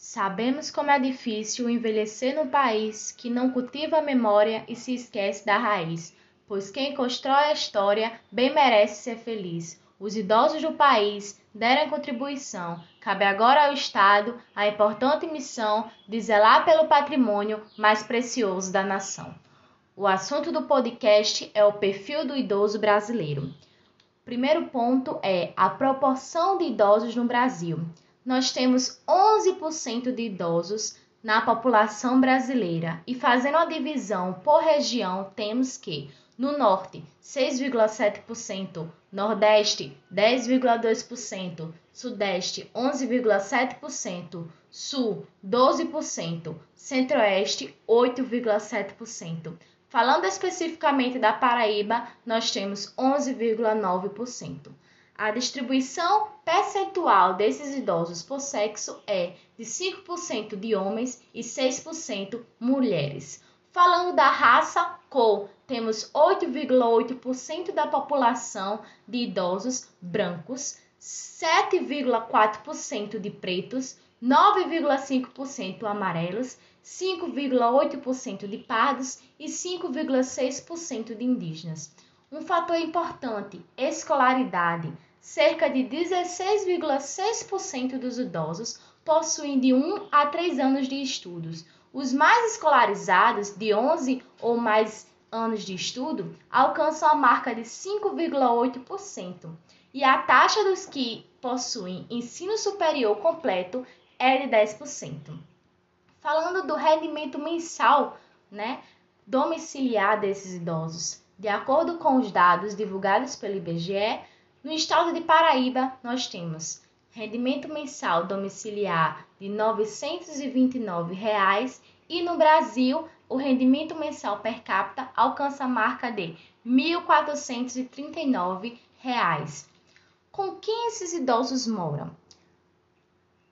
Sabemos como é difícil envelhecer num país que não cultiva a memória e se esquece da raiz, pois quem constrói a história bem merece ser feliz. Os idosos do país deram contribuição. Cabe agora ao Estado a importante missão de zelar pelo patrimônio mais precioso da nação. O assunto do podcast é o perfil do idoso brasileiro. Primeiro ponto é a proporção de idosos no Brasil nós temos 11% de idosos na população brasileira e fazendo a divisão por região, temos que no norte 6,7%, nordeste 10,2%, sudeste 11,7%, sul 12%, centro-oeste 8,7%. Falando especificamente da Paraíba, nós temos 11,9%. A distribuição percentual desses idosos por sexo é de 5% de homens e 6% mulheres. Falando da raça, cor, temos 8,8% da população de idosos brancos, 7,4% de pretos, 9,5% amarelos, 5,8% de pardos e 5,6% de indígenas. Um fator importante, escolaridade cerca de 16,6% dos idosos possuem de 1 a 3 anos de estudos. Os mais escolarizados, de 11 ou mais anos de estudo, alcançam a marca de 5,8%, e a taxa dos que possuem ensino superior completo é de 10%. Falando do rendimento mensal, né, domiciliar desses idosos, de acordo com os dados divulgados pelo IBGE, no estado de Paraíba, nós temos rendimento mensal domiciliar de 929 reais, e no Brasil, o rendimento mensal per capita alcança a marca de 1.439 reais. Com quem esses idosos moram?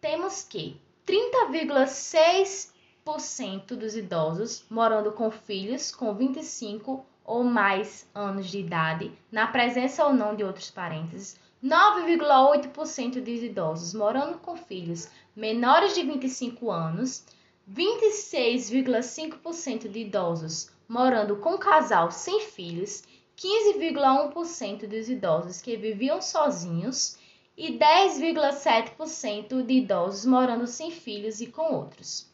Temos que 30,6% dos idosos morando com filhos com 25 ou mais anos de idade, na presença ou não de outros parentes, 9,8% dos idosos morando com filhos menores de 25 anos, 26,5% de idosos morando com casal sem filhos, 15,1% dos idosos que viviam sozinhos. e 10,7% de idosos morando sem filhos e com outros.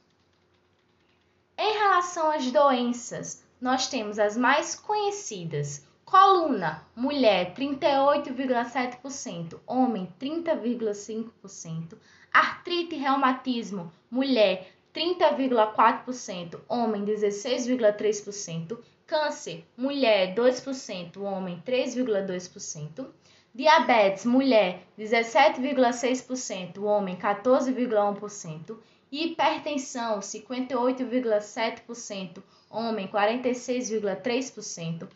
Em relação às doenças, nós temos as mais conhecidas. Coluna, mulher 38,7%, homem 30,5%. Artrite e reumatismo, mulher 30,4%, homem 16,3%. Câncer, mulher 2%, homem 3,2%. Diabetes, mulher 17,6%, homem 14,1%. Hipertensão, 58,7%, homem 46,3%.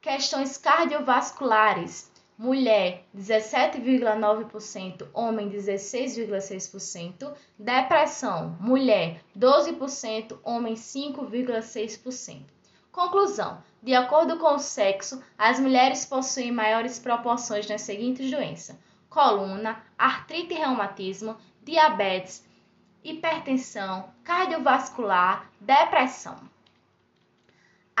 Questões cardiovasculares, mulher 17,9%, homem 16,6%. Depressão, mulher 12%, homem 5,6%. Conclusão: de acordo com o sexo, as mulheres possuem maiores proporções nas seguintes doenças: coluna, artrite e reumatismo, diabetes, hipertensão, cardiovascular, depressão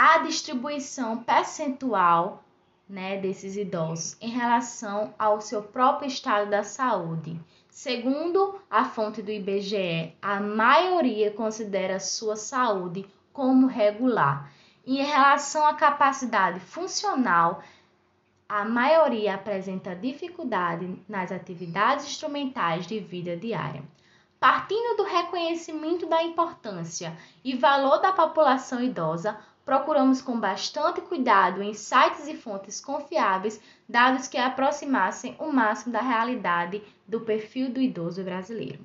a distribuição percentual né, desses idosos em relação ao seu próprio estado da saúde. Segundo a fonte do IBGE, a maioria considera sua saúde como regular. E em relação à capacidade funcional, a maioria apresenta dificuldade nas atividades instrumentais de vida diária. Partindo do reconhecimento da importância e valor da população idosa, procuramos com bastante cuidado em sites e fontes confiáveis dados que aproximassem o máximo da realidade do perfil do idoso brasileiro.